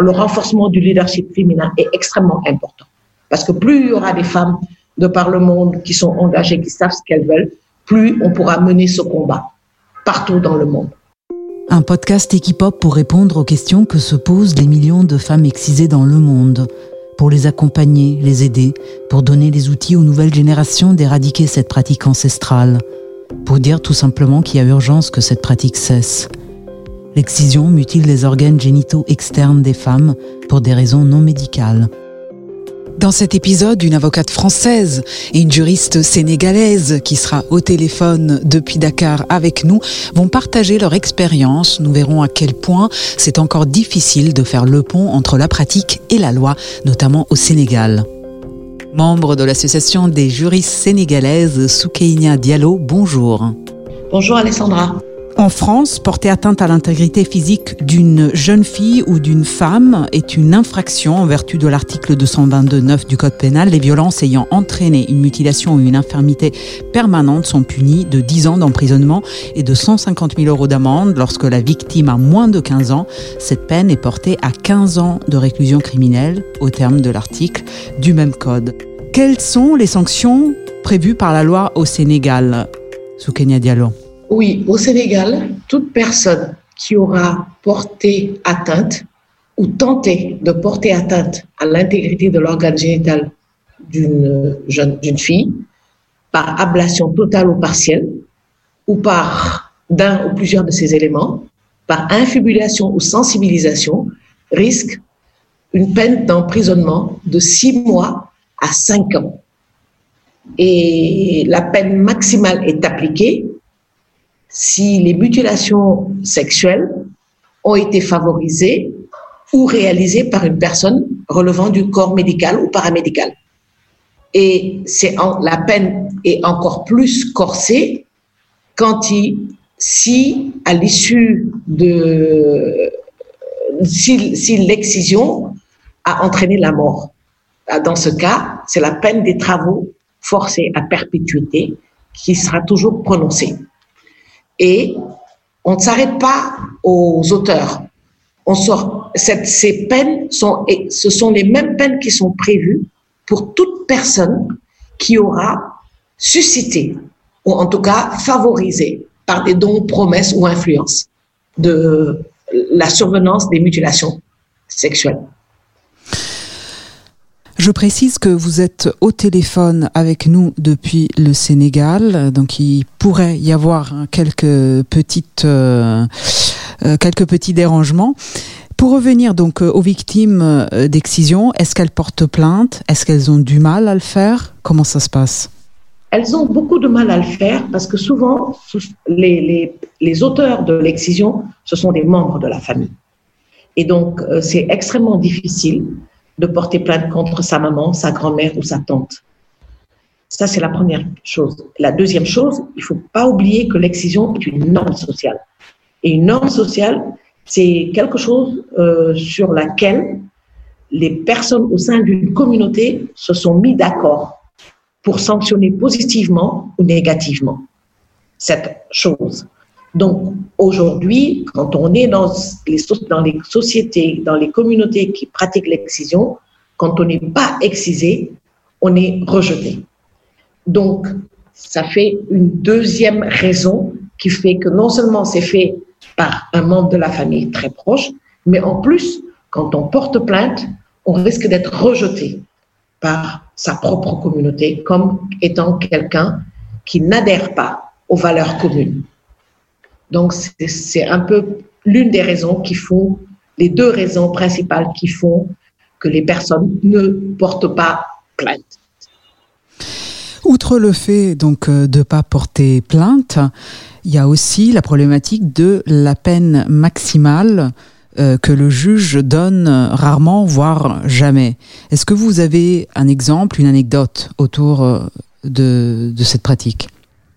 le renforcement du leadership féminin est extrêmement important. Parce que plus il y aura des femmes de par le monde qui sont engagées, qui savent ce qu'elles veulent, plus on pourra mener ce combat partout dans le monde. Un podcast Equipop pour répondre aux questions que se posent les millions de femmes excisées dans le monde, pour les accompagner, les aider, pour donner les outils aux nouvelles générations d'éradiquer cette pratique ancestrale, pour dire tout simplement qu'il y a urgence que cette pratique cesse. L'excision mutile les organes génitaux externes des femmes pour des raisons non médicales. Dans cet épisode, une avocate française et une juriste sénégalaise qui sera au téléphone depuis Dakar avec nous vont partager leur expérience. Nous verrons à quel point c'est encore difficile de faire le pont entre la pratique et la loi, notamment au Sénégal. Membre de l'association des juristes sénégalaises, Soukeinia Diallo, bonjour. Bonjour Alessandra. En France, porter atteinte à l'intégrité physique d'une jeune fille ou d'une femme est une infraction en vertu de l'article 222.9 du Code pénal. Les violences ayant entraîné une mutilation ou une infirmité permanente sont punies de 10 ans d'emprisonnement et de 150 000 euros d'amende. Lorsque la victime a moins de 15 ans, cette peine est portée à 15 ans de réclusion criminelle au terme de l'article du même code. Quelles sont les sanctions prévues par la loi au Sénégal? Sous Kenya Diallo oui, au Sénégal, toute personne qui aura porté atteinte ou tenté de porter atteinte à l'intégrité de l'organe génital d'une jeune fille par ablation totale ou partielle ou par d'un ou plusieurs de ces éléments, par infibulation ou sensibilisation, risque une peine d'emprisonnement de six mois à cinq ans. Et la peine maximale est appliquée si les mutilations sexuelles ont été favorisées ou réalisées par une personne relevant du corps médical ou paramédical. Et c'est la peine est encore plus corsée quand il, si à l'issue de si, si l'excision a entraîné la mort. Dans ce cas, c'est la peine des travaux forcés à perpétuité qui sera toujours prononcée. Et on ne s'arrête pas aux auteurs. On sort, ces peines sont, ce sont les mêmes peines qui sont prévues pour toute personne qui aura suscité, ou en tout cas favorisé par des dons, promesses ou influences de la survenance des mutilations sexuelles. Je précise que vous êtes au téléphone avec nous depuis le Sénégal, donc il pourrait y avoir quelques petites, euh, euh, quelques petits dérangements. Pour revenir donc euh, aux victimes d'excision, est-ce qu'elles portent plainte? Est-ce qu'elles ont du mal à le faire? Comment ça se passe? Elles ont beaucoup de mal à le faire parce que souvent, les, les auteurs de l'excision, ce sont des membres de la famille. Et donc, c'est extrêmement difficile de porter plainte contre sa maman, sa grand-mère ou sa tante. Ça, c'est la première chose. La deuxième chose, il faut pas oublier que l'excision est une norme sociale. Et une norme sociale, c'est quelque chose euh, sur laquelle les personnes au sein d'une communauté se sont mis d'accord pour sanctionner positivement ou négativement cette chose. Donc aujourd'hui, quand on est dans les, sociétés, dans les communautés qui pratiquent l'excision, quand on n'est pas excisé, on est rejeté. Donc, ça fait une deuxième raison qui fait que non seulement c'est fait par un membre de la famille très proche, mais en plus, quand on porte plainte, on risque d'être rejeté par sa propre communauté comme étant quelqu'un qui n'adhère pas aux valeurs communes. Donc, c'est un peu l'une des raisons qui font, les deux raisons principales qui font que les personnes ne portent pas plainte. Outre le fait donc euh, de pas porter plainte, il y a aussi la problématique de la peine maximale euh, que le juge donne rarement, voire jamais. Est-ce que vous avez un exemple, une anecdote autour euh, de cette pratique?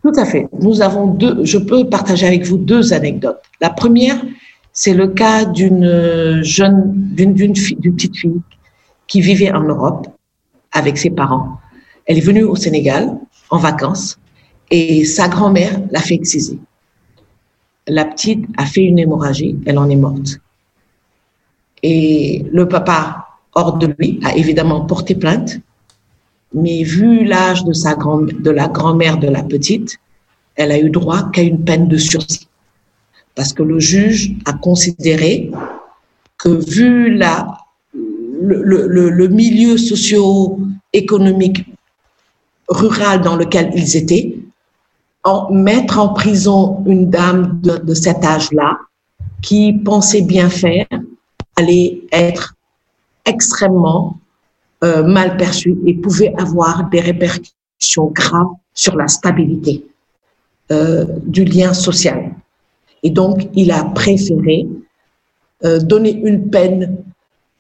Tout à fait. Nous avons deux, je peux partager avec vous deux anecdotes. La première, c'est le cas d'une jeune, d'une, d'une, d'une petite fille qui vivait en Europe avec ses parents. Elle est venue au Sénégal en vacances et sa grand-mère l'a fait exciser. La petite a fait une hémorragie, elle en est morte. Et le papa, hors de lui, a évidemment porté plainte. Mais vu l'âge de, la grand-mère de la petite, elle a eu droit qu'à une peine de sursis. Parce que le juge a considéré que vu la, le milieu socio-économique rural dans lequel ils étaient, en, mettre en prison une dame de, de cet âge-là qui pensait bien faire allait être extrêmement euh, mal perçue et pouvait avoir des répercussions graves sur la stabilité euh, du lien social. Et donc, il a préféré euh, donner une peine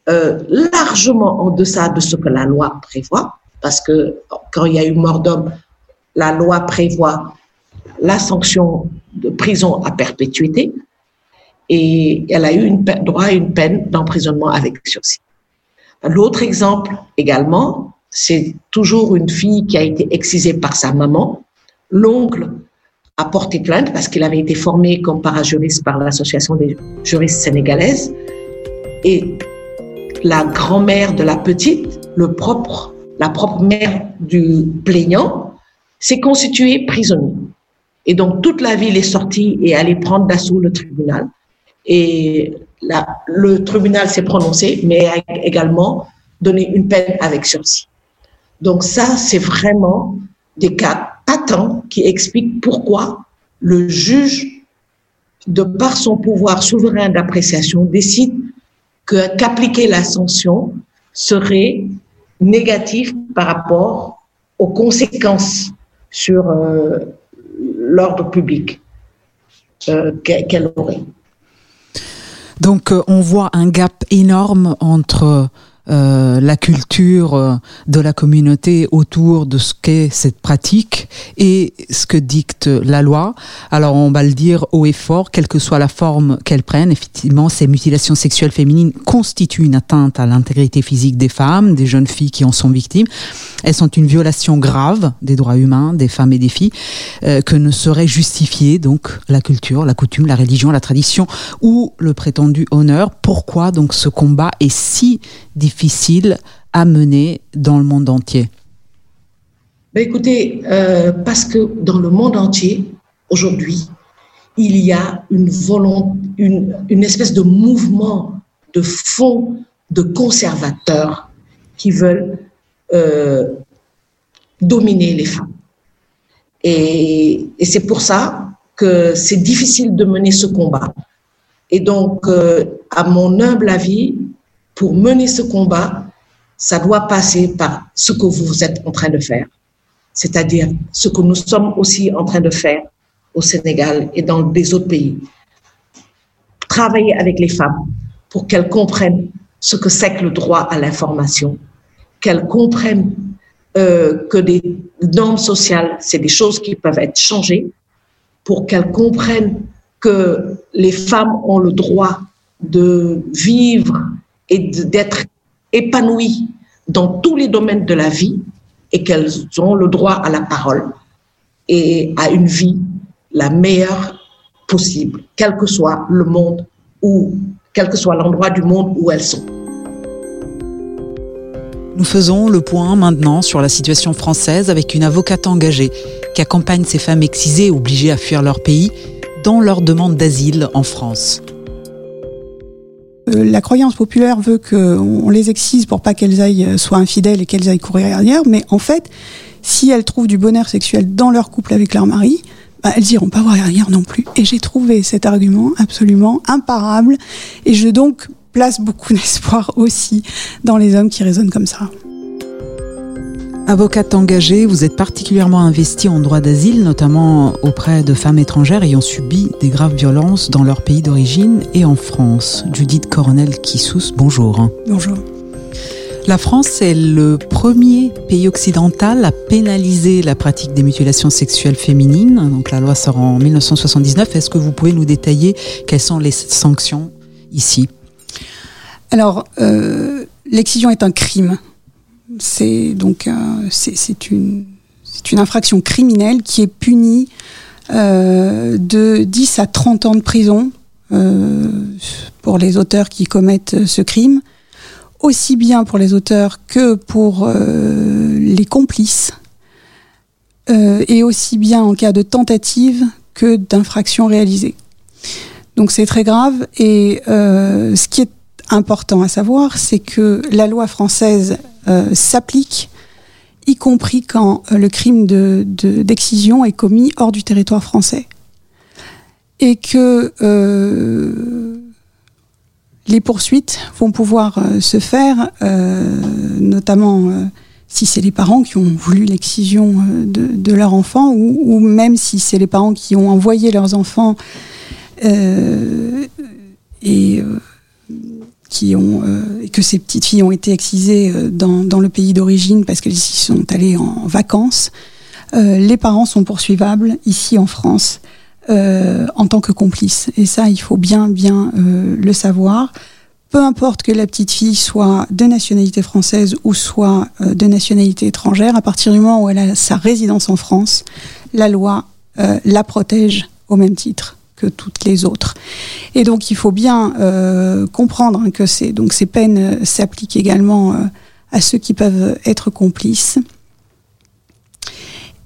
euh, largement en deçà de ce que la loi prévoit, parce que quand il y a eu mort d'homme, la loi prévoit la sanction de prison à perpétuité et elle a eu une droit à une peine d'emprisonnement avec sursis. L'autre exemple également, c'est toujours une fille qui a été excisée par sa maman. L'oncle a porté plainte parce qu'il avait été formé comme parajuriste par l'Association des juristes sénégalaises. Et la grand-mère de la petite, le propre, la propre mère du plaignant, s'est constituée prisonnier. Et donc toute la ville est sortie et allée prendre d'assaut le tribunal. Et le tribunal s'est prononcé, mais a également donné une peine avec sursis. Donc ça, c'est vraiment des cas patents qui expliquent pourquoi le juge, de par son pouvoir souverain d'appréciation, décide qu'appliquer la sanction serait négatif par rapport aux conséquences sur euh, l'ordre public euh, qu'elle aurait. Donc euh, on voit un gap énorme entre euh, la culture euh, de la communauté autour de ce qu'est cette pratique et ce que dicte la loi. Alors on va le dire haut et fort, quelle que soit la forme qu'elle prenne, effectivement, ces mutilations sexuelles féminines constituent une atteinte à l'intégrité physique des femmes, des jeunes filles qui en sont victimes. Elles sont une violation grave des droits humains des femmes et des filles euh, que ne saurait justifier donc la culture, la coutume, la religion, la tradition ou le prétendu honneur. Pourquoi donc ce combat est si difficile à mener dans le monde entier ben Écoutez, euh, parce que dans le monde entier, aujourd'hui, il y a une, volonté, une, espèce de mouvement de fond de conservateurs qui veulent euh, dominer les femmes. Et, et c'est pour ça que c'est difficile de mener ce combat. Et donc, euh, à mon humble avis, pour mener ce combat, ça doit passer par ce que vous êtes en train de faire, c'est-à-dire ce que nous sommes aussi en train de faire au Sénégal et dans des autres pays. Travailler avec les femmes pour qu'elles comprennent ce que c'est que le droit à l'information, qu'elles comprennent euh, que des normes sociales, c'est des choses qui peuvent être changées, pour qu'elles comprennent que les femmes ont le droit de vivre et d'être épanouies dans tous les domaines de la vie et qu'elles ont le droit à la parole et à une vie la meilleure possible, quel que soit le monde ou quel que soit l'endroit du monde où elles sont. Nous faisons le point maintenant sur la situation française avec une avocate engagée qui accompagne ces femmes excisées obligées à fuir leur pays dans leur demande d'asile en France. Euh, la croyance populaire veut qu'on les excise pour pas qu'elles aillent euh, soient infidèles et qu'elles aillent courir ailleurs, mais en fait, si elles trouvent du bonheur sexuel dans leur couple avec leur mari, bah, elles iront pas voir ailleurs non plus. Et j'ai trouvé cet argument absolument imparable, et je donc place beaucoup d'espoir aussi dans les hommes qui raisonnent comme ça. Avocate engagée, vous êtes particulièrement investie en droit d'asile, notamment auprès de femmes étrangères ayant subi des graves violences dans leur pays d'origine et en France. Judith Coronel-Kissous, bonjour. Bonjour. La France est le premier pays occidental à pénaliser la pratique des mutilations sexuelles féminines. Donc la loi sort en 1979. Est-ce que vous pouvez nous détailler quelles sont les sanctions ici? Alors, euh, l'excision est un crime c'est donc euh, c'est une, infraction criminelle qui est punie euh, de 10 à 30 ans de prison pour les auteurs qui commettent ce crime, aussi bien pour les auteurs que pour les complices, et aussi bien en cas de tentative que d'infraction réalisée. Donc c'est très grave et ce qui est important à savoir, c'est que la loi française s'applique y compris quand euh, le crime d'excision de, est commis hors du territoire français. Et que euh, les poursuites vont pouvoir euh, se faire, notamment si c'est les parents qui ont voulu l'excision de, de, leur enfant, ou, ou même si c'est les parents qui ont envoyé leurs enfants et qui ont euh, que ces petites filles ont été excisées euh, dans, dans le pays d'origine parce qu'elles y sont allées en vacances. Euh, les parents sont poursuivables ici en France euh, en tant que complices. Et ça, il faut bien, bien euh, le savoir. Peu importe que la petite fille soit de nationalité française ou soit de nationalité étrangère, à partir du moment où elle a sa résidence en France, la loi la protège au même titre toutes les autres. Et donc il faut bien euh, comprendre que ces, peines euh, s'appliquent également euh, à ceux qui peuvent être complices.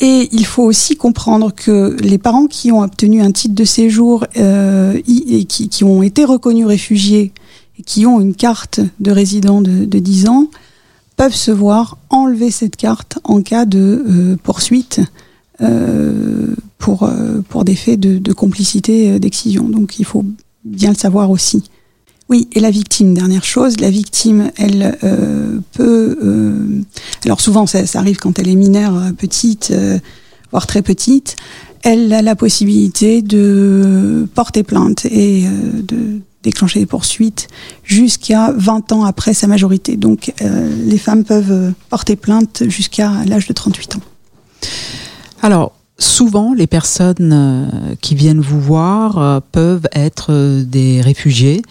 Et il faut aussi comprendre que les parents qui ont obtenu un titre de séjour et qui, ont été reconnus réfugiés et qui ont une carte de résident de, de 10 ans peuvent se voir enlever cette carte en cas de poursuite pour, euh, pour des faits de, complicité euh, d'excision. Donc il faut bien le savoir aussi. Oui, et la victime, dernière chose, la victime, elle euh, peut... Alors souvent, ça, arrive quand elle est mineure, petite, voire très petite, elle a la possibilité de porter plainte et de déclencher des poursuites jusqu'à 20 ans après sa majorité. Donc les femmes peuvent porter plainte jusqu'à l'âge de 38 ans. Alors, souvent, les personnes euh, qui viennent vous voir euh, peuvent être euh, des réfugiés.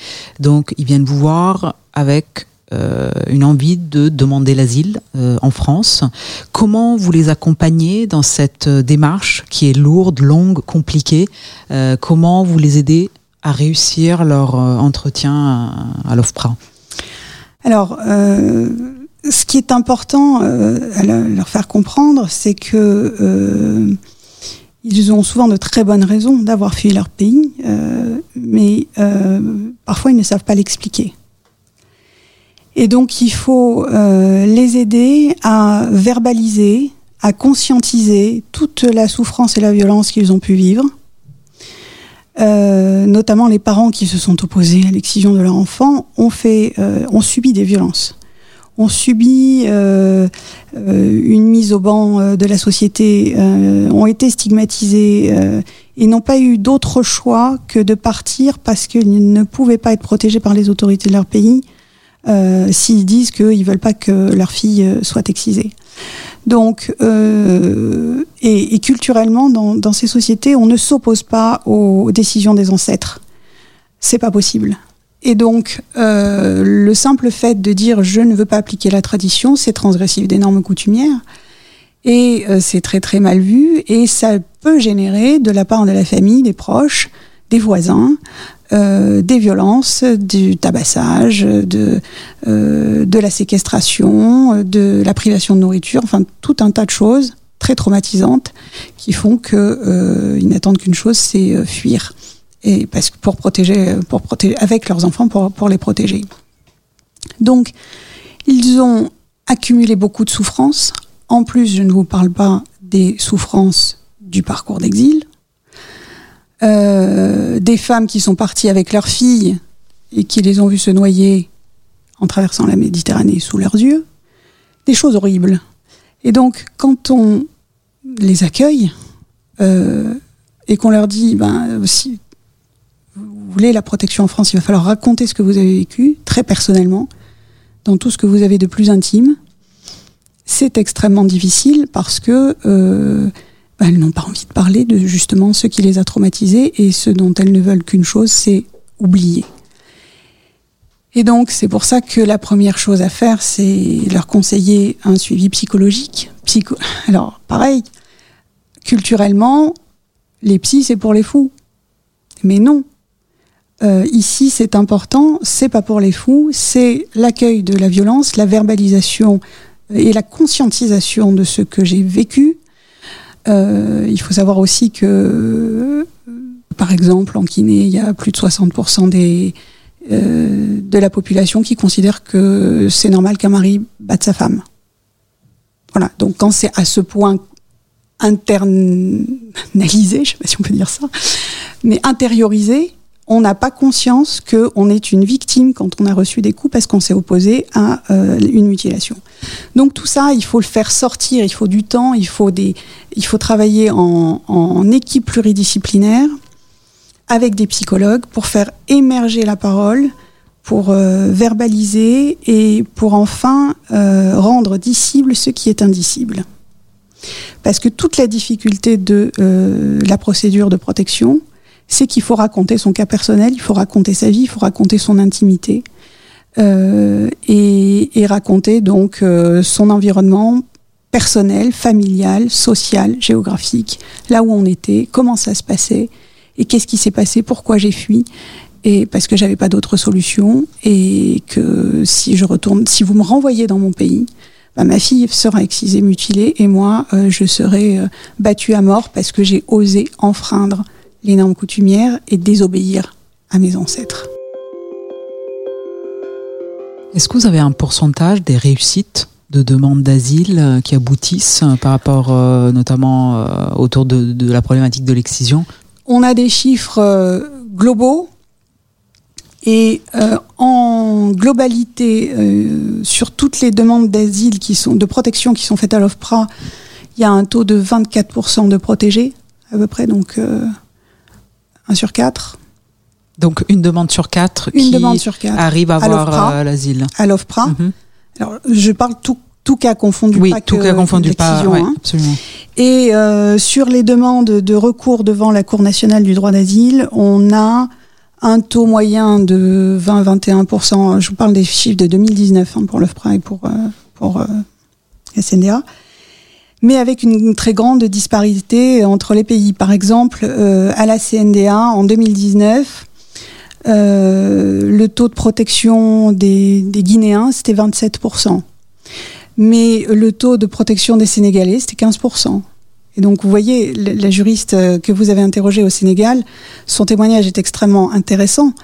Donc, ils viennent vous voir avec une envie de demander l'asile en France. Comment vous les accompagnez dans cette démarche qui est lourde, longue, compliquée Comment vous les aidez à réussir leur entretien à, à l'OFPRA? Alors, ce qui est important à leur faire comprendre, c'est que ils ont souvent de très bonnes raisons d'avoir fui leur pays, euh, mais euh, parfois ils ne savent pas l'expliquer. Et donc il faut euh, les aider à verbaliser, à conscientiser toute la souffrance et la violence qu'ils ont pu vivre. Notamment les parents qui se sont opposés à l'excision de leur enfant ont fait, ont subi des violences ont subi euh, euh, une mise au banc euh, de la société, euh, ont été stigmatisés euh, et n'ont pas eu d'autre choix que de partir parce qu'ils ne pouvaient pas être protégés par les autorités de leur pays euh, s'ils disent qu'ils veulent pas que leur fille soit excisée. Donc, et, et, culturellement, dans, dans ces sociétés, on ne s'oppose pas aux décisions des ancêtres. C'est pas possible. Et donc, euh, le simple fait de dire je ne veux pas appliquer la tradition, c'est transgressif des normes coutumières. Et euh, c'est très très mal vu. Et ça peut générer de la part de la famille, des proches, des voisins, euh, des violences, du tabassage, de, euh, de la séquestration, de la privation de nourriture, enfin tout un tas de choses très traumatisantes qui font qu'ils euh, n'attendent qu'une chose, c'est euh, fuir et parce que pour protéger, pour protéger avec leurs enfants pour, les protéger. Donc, ils ont accumulé beaucoup de souffrances. En plus, je ne vous parle pas des souffrances du parcours d'exil, euh, des femmes qui sont parties avec leurs filles et qui les ont vues se noyer en traversant la Méditerranée sous leurs yeux, des choses horribles. Et donc, quand on les accueille euh, et qu'on leur dit, ben, si, vous voulez la protection en France, il va falloir raconter ce que vous avez vécu, très personnellement, dans tout ce que vous avez de plus intime. C'est extrêmement difficile parce que euh, bah, elles n'ont pas envie de parler de justement ce qui les a traumatisés et ce dont elles ne veulent qu'une chose, c'est oublier. Et donc, c'est pour ça que la première chose à faire, c'est leur conseiller un suivi psychologique. Psycho... Alors, pareil, culturellement, les psys, c'est pour les fous. Mais non, euh, ici, c'est important, c'est pas pour les fous, c'est l'accueil de la violence, la verbalisation et la conscientisation de ce que j'ai vécu. Euh, il faut savoir aussi que, par exemple, en Guinée, il y a plus de 60% des, euh, de la population qui considère que c'est normal qu'un mari batte sa femme. Voilà. Donc quand c'est à ce point internalisé, je sais pas si on peut dire ça, mais intériorisé, on n'a pas conscience qu'on est une victime quand on a reçu des coups parce qu'on s'est opposé à euh, une mutilation. Donc tout ça, il faut le faire sortir, il faut du temps, il faut, des, il faut travailler en, équipe pluridisciplinaire avec des psychologues pour faire émerger la parole, pour euh, verbaliser et pour enfin euh, rendre dissible ce qui est indicible. Parce que toute la difficulté de la procédure de protection, c'est qu'il faut raconter son cas personnel, il faut raconter sa vie, il faut raconter son intimité euh, et, et, raconter donc euh, son environnement personnel, familial, social, géographique, là où on était, comment ça se passait et qu'est-ce qui s'est passé, pourquoi j'ai fui et parce que j'avais pas d'autre solution et que si je retourne, si vous me renvoyez dans mon pays, bah, ma fille sera excisée, mutilée et moi euh, je serai euh, battue à mort parce que j'ai osé enfreindre les normes coutumières et désobéir à mes ancêtres. Est-ce que vous avez un pourcentage des réussites de demandes d'asile euh, qui aboutissent euh, par rapport euh, notamment euh, autour de, de, la problématique de l'excision? On a des chiffres euh, globaux et en globalité sur toutes les demandes d'asile qui sont de protection qui sont faites à l'OFPRA, il y a un taux de 24% de protégés à peu près donc 1 sur 4. Donc une demande sur 4 une qui demande sur 4 arrive à avoir euh, l'asile. À l'OFPRA. Mm -hmm. Alors je parle tout, tout cas confondu, oui, pas tout que, cas confondu, pas, ouais, hein. absolument. Et euh, sur les demandes de recours devant la Cour nationale du droit d'asile, on a un taux moyen de 20-21%. Je vous parle des chiffres de 2019 hein, pour l'OFPRA et pour, euh, pour euh, SNDA mais avec une très grande disparité entre les pays. Par exemple, euh, à la CNDA, en 2019, euh, le taux de protection des, des Guinéens, c'était 27%. Mais le taux de protection des Sénégalais, c'était 15%. Et donc, vous voyez, la, la juriste que vous avez interrogée au Sénégal, son témoignage est extrêmement intéressant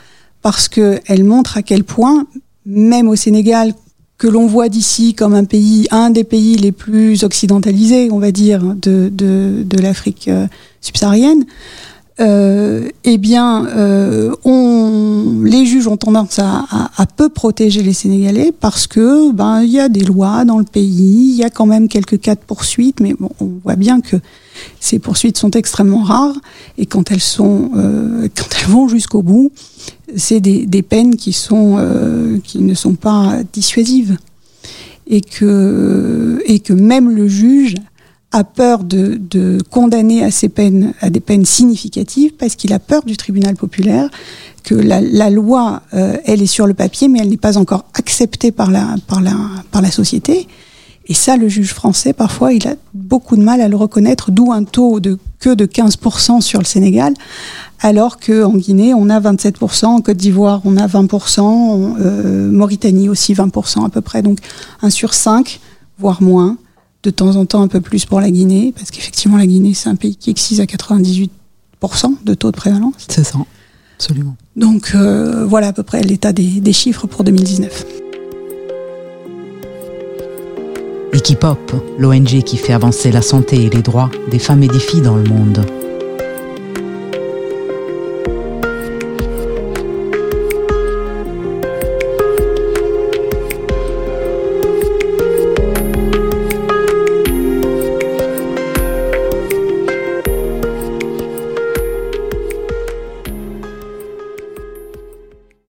parce qu'elle montre à quel point, même au Sénégal, que l'on voit d'ici comme un pays, un des pays les plus occidentalisés, on va dire, de, de, de l'Afrique euh, subsaharienne, eh bien, euh, les juges ont tendance à, peu protéger les Sénégalais parce que ben il y a des lois dans le pays, il y a quand même quelques cas de poursuites, mais bon, on voit bien que ces poursuites sont extrêmement rares et quand elles sont, euh, quand elles vont jusqu'au bout, c'est des, peines qui sont, euh, qui ne sont pas dissuasives. Et que et que même le juge a peur de, de, condamner à ces peines, à des peines significatives, parce qu'il a peur du tribunal populaire, que la, la loi, euh, elle est sur le papier, mais elle n'est pas encore acceptée par la, par la, par la société. Et ça, le juge français, parfois, il a beaucoup de mal à le reconnaître, d'où un taux de que de 15% sur le Sénégal, alors qu'en Guinée, on a 27%, en Côte d'Ivoire, on a 20%, en euh, Mauritanie aussi 20% à peu près, donc 1 sur 5, voire moins de temps en temps un peu plus pour la Guinée, parce qu'effectivement la Guinée c'est un pays qui excise à 98% de taux de prévalence. C'est ça, absolument. Donc euh, voilà à peu près l'état des, des, chiffres pour 2019. Equipop, l'ONG qui fait avancer la santé et les droits des femmes et des filles dans le monde.